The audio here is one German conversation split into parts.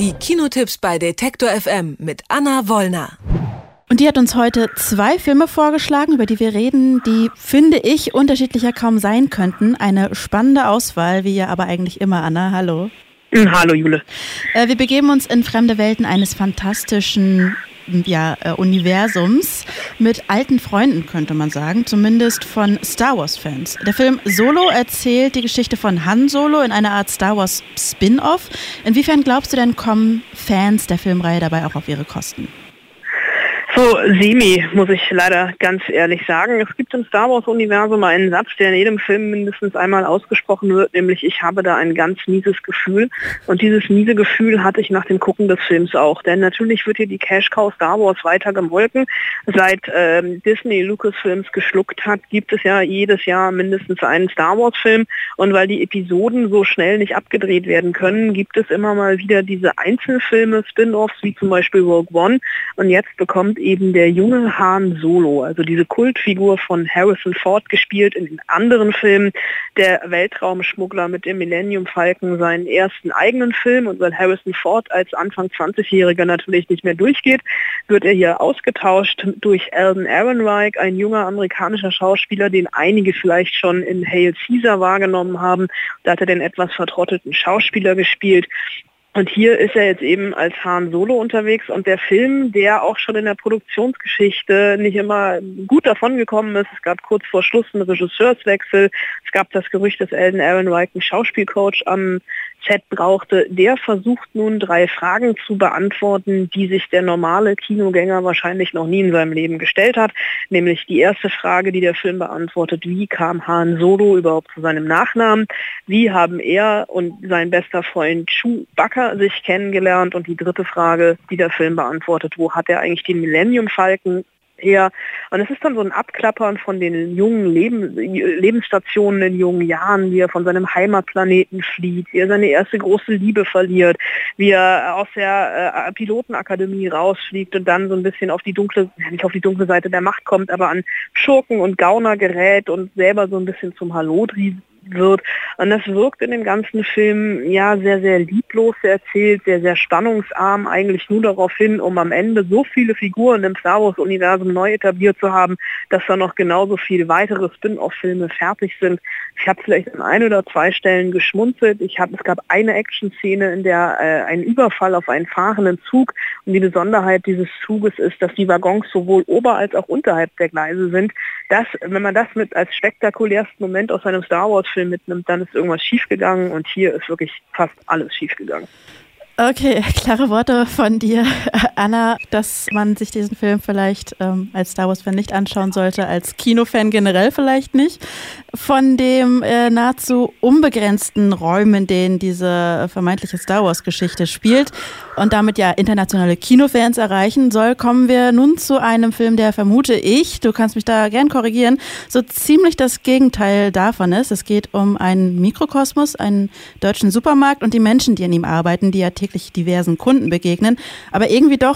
Die Kinotipps bei Detektor FM mit Anna Wollner. Und die hat uns heute zwei Filme vorgeschlagen, über die wir reden, die, finde ich, unterschiedlicher kaum sein könnten. Eine spannende Auswahl, wie ja aber eigentlich immer, Anna. Hallo. Hm, hallo, Jule. Äh, wir begeben uns in fremde Welten eines fantastischen ja, äh, Universums mit alten Freunden, könnte man sagen, zumindest von Star Wars-Fans. Der Film Solo erzählt die Geschichte von Han Solo in einer Art Star Wars Spin-off. Inwiefern glaubst du denn, kommen Fans der Filmreihe dabei auch auf ihre Kosten? So semi, muss ich leider ganz ehrlich sagen. Es gibt im Star Wars-Universum einen Satz, der in jedem Film mindestens einmal ausgesprochen wird, nämlich ich habe da ein ganz mieses Gefühl. Und dieses miese Gefühl hatte ich nach dem Gucken des Films auch. Denn natürlich wird hier die Cash-Cow Star Wars weiter gemolken. Seit ähm, Disney Lucasfilms geschluckt hat, gibt es ja jedes Jahr mindestens einen Star Wars-Film. Und weil die Episoden so schnell nicht abgedreht werden können, gibt es immer mal wieder diese Einzelfilme, Spin-offs, wie zum Beispiel Rogue One. Und jetzt bekommt der junge Han Solo, also diese Kultfigur von Harrison Ford gespielt in den anderen Filmen, der Weltraumschmuggler mit dem Millennium Falcon seinen ersten eigenen Film und weil Harrison Ford als Anfang 20-Jähriger natürlich nicht mehr durchgeht, wird er hier ausgetauscht durch Alden Ehrenreich, ein junger amerikanischer Schauspieler, den einige vielleicht schon in Hail Caesar wahrgenommen haben. Da hat er den etwas vertrotteten Schauspieler gespielt. Und hier ist er jetzt eben als Han Solo unterwegs und der Film, der auch schon in der Produktionsgeschichte nicht immer gut davon gekommen ist. Es gab kurz vor Schluss einen Regisseurswechsel. Es gab das Gerücht, dass Alden Ehrenreich einen Schauspielcoach am Set brauchte, der versucht nun drei Fragen zu beantworten, die sich der normale Kinogänger wahrscheinlich noch nie in seinem Leben gestellt hat. Nämlich die erste Frage, die der Film beantwortet, wie kam Han Solo überhaupt zu seinem Nachnamen? Wie haben er und sein bester Freund Chewbacca sich kennengelernt? Und die dritte Frage, die der Film beantwortet, wo hat er eigentlich den Millennium Falken her. Und es ist dann so ein Abklappern von den jungen Leben, Lebensstationen in jungen Jahren, wie er von seinem Heimatplaneten flieht, wie er seine erste große Liebe verliert, wie er aus der äh, Pilotenakademie rausfliegt und dann so ein bisschen auf die dunkle, nicht auf die dunkle Seite der Macht kommt, aber an Schurken und Gauner gerät und selber so ein bisschen zum Halodri wird. Und das wirkt in dem ganzen Film ja sehr, sehr lieblos erzählt, sehr, sehr spannungsarm, eigentlich nur darauf hin, um am Ende so viele Figuren im Star Wars-Universum neu etabliert zu haben, dass da noch genauso viele weitere Spin-off-Filme fertig sind. Ich habe vielleicht an ein oder zwei Stellen geschmunzelt. Ich hab, es gab eine Action-Szene, in der äh, ein Überfall auf einen fahrenden Zug und die Besonderheit dieses Zuges ist, dass die Waggons sowohl ober- als auch unterhalb der Gleise sind. Das, wenn man das mit als spektakulärsten Moment aus einem Star Wars Film mitnimmt, dann ist irgendwas schiefgegangen und hier ist wirklich fast alles schiefgegangen. Okay, klare Worte von dir, Anna, dass man sich diesen Film vielleicht ähm, als Star Wars-Fan nicht anschauen sollte, als Kinofan generell vielleicht nicht. Von dem äh, nahezu unbegrenzten Räumen, in denen diese vermeintliche Star Wars-Geschichte spielt und damit ja internationale Kinofans erreichen soll, kommen wir nun zu einem Film, der vermute ich, du kannst mich da gern korrigieren, so ziemlich das Gegenteil davon ist. Es geht um einen Mikrokosmos, einen deutschen Supermarkt und die Menschen, die in ihm arbeiten, die ja täglich diversen Kunden begegnen, aber irgendwie doch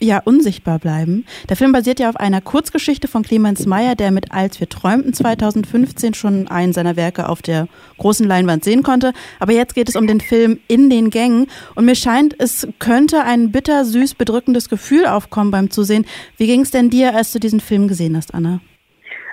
ja, unsichtbar bleiben. Der Film basiert ja auf einer Kurzgeschichte von Clemens Meyer, der mit Als wir träumten 2015 schon einen seiner Werke auf der großen Leinwand sehen konnte. Aber jetzt geht es um den Film In den Gängen. Und mir scheint, es könnte ein bittersüß bedrückendes Gefühl aufkommen beim Zusehen. Wie ging es denn dir, als du diesen Film gesehen hast, Anna?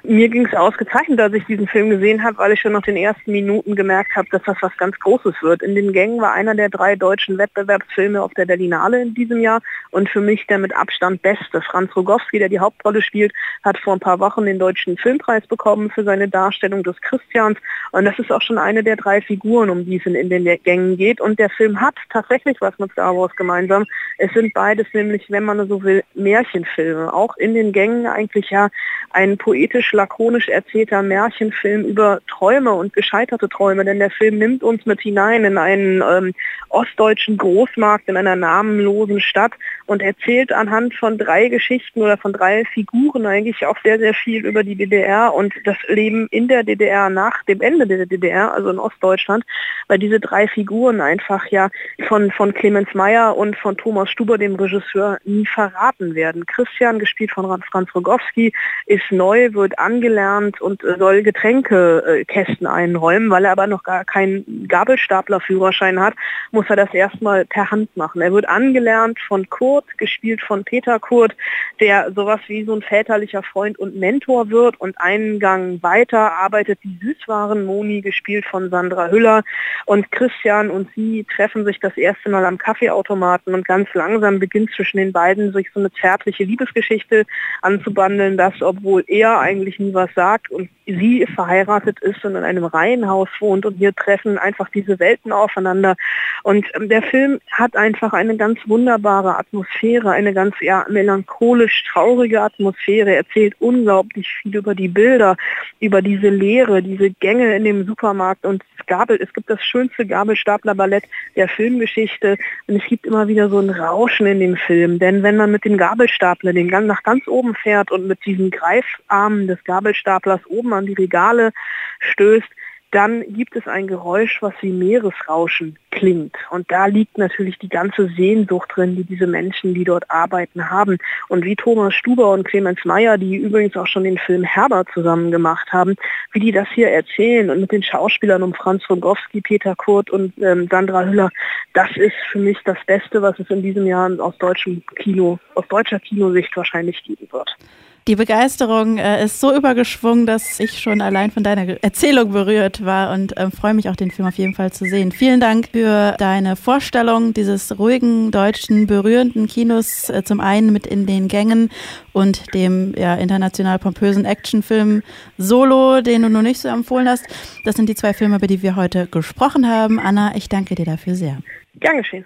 Mir ging es ausgezeichnet, als ich diesen Film gesehen habe, weil ich schon nach den ersten Minuten gemerkt habe, dass das was ganz Großes wird. In den Gängen war einer der drei deutschen Wettbewerbsfilme auf der Berlinale in diesem Jahr und für mich der mit Abstand beste. Franz Rogowski, der die Hauptrolle spielt, hat vor ein paar Wochen den deutschen Filmpreis bekommen für seine Darstellung des Christians und das ist auch schon eine der drei Figuren, um die es in, den Gängen geht und der Film hat tatsächlich was mit Star Wars gemeinsam. Es sind beides nämlich, wenn man so will, Märchenfilme. Auch in den Gängen eigentlich ja ein poetisch lakonisch erzählter Märchenfilm über Träume und gescheiterte Träume, denn der Film nimmt uns mit hinein in einen ähm, ostdeutschen Großmarkt in einer namenlosen Stadt und erzählt anhand von drei Geschichten oder von drei Figuren eigentlich auch sehr, sehr viel über die DDR und das Leben in der DDR nach dem Ende der DDR, also in Ostdeutschland, weil diese drei Figuren einfach ja von, von Clemens Meyer und von Thomas Stuber, dem Regisseur, nie verraten werden. Christian, gespielt von Franz Rogowski, ist neu, wird angelernt und soll Getränkekästen einräumen, weil er aber noch gar keinen Gabelstaplerführerschein hat, muss er das erstmal per Hand machen. Er wird angelernt von Kurt, gespielt von Peter Kurt, der sowas wie so ein väterlicher Freund und Mentor wird und einen Gang weiter arbeitet die Süßwaren Moni, gespielt von Sandra Hüller und Christian und sie treffen sich das erste Mal am Kaffeeautomaten und ganz langsam beginnt zwischen den beiden sich so eine zärtliche Liebesgeschichte anzubandeln, dass obwohl er eigentlich nie was sagt und sie verheiratet ist und in einem Reihenhaus wohnt und hier treffen einfach diese Welten aufeinander. Und ähm, der Film hat einfach eine ganz wunderbare Atmosphäre, eine ganz ja, melancholisch traurige Atmosphäre, er erzählt unglaublich viel über die Bilder, über diese Leere, diese Gänge in dem Supermarkt und Gabel, es gibt das schönste Gabelstapler-Ballett der Filmgeschichte und es gibt immer wieder so ein Rauschen in dem Film, denn wenn man mit dem Gabelstapler den Gang nach ganz oben fährt und mit diesen Greifarmen des Gabelstaplers oben an die Regale stößt, dann gibt es ein Geräusch, was wie Meeresrauschen klingt. Und da liegt natürlich die ganze Sehnsucht drin, die diese Menschen, die dort arbeiten, haben. Und wie Thomas Stuber und Clemens Meyer, die übrigens auch schon den Film Herbert zusammen gemacht haben, wie die das hier erzählen und mit den Schauspielern um Franz Rogowski, Peter Kurt und ähm, Sandra Hüller, das ist für mich das Beste, was es in diesem Jahr aus deutschem Kino, aus deutscher Kinosicht wahrscheinlich geben wird. Die Begeisterung äh, ist so übergeschwungen, dass ich schon allein von deiner Erzählung berührt war und äh, freue mich auch, den Film auf jeden Fall zu sehen. Vielen Dank für deine Vorstellung dieses ruhigen, deutschen, berührenden Kinos, äh, zum einen mit in den Gängen und dem ja, international pompösen Actionfilm Solo, den du noch nicht so empfohlen hast. Das sind die zwei Filme, über die wir heute gesprochen haben. Anna, ich danke dir dafür sehr. Gern geschehen.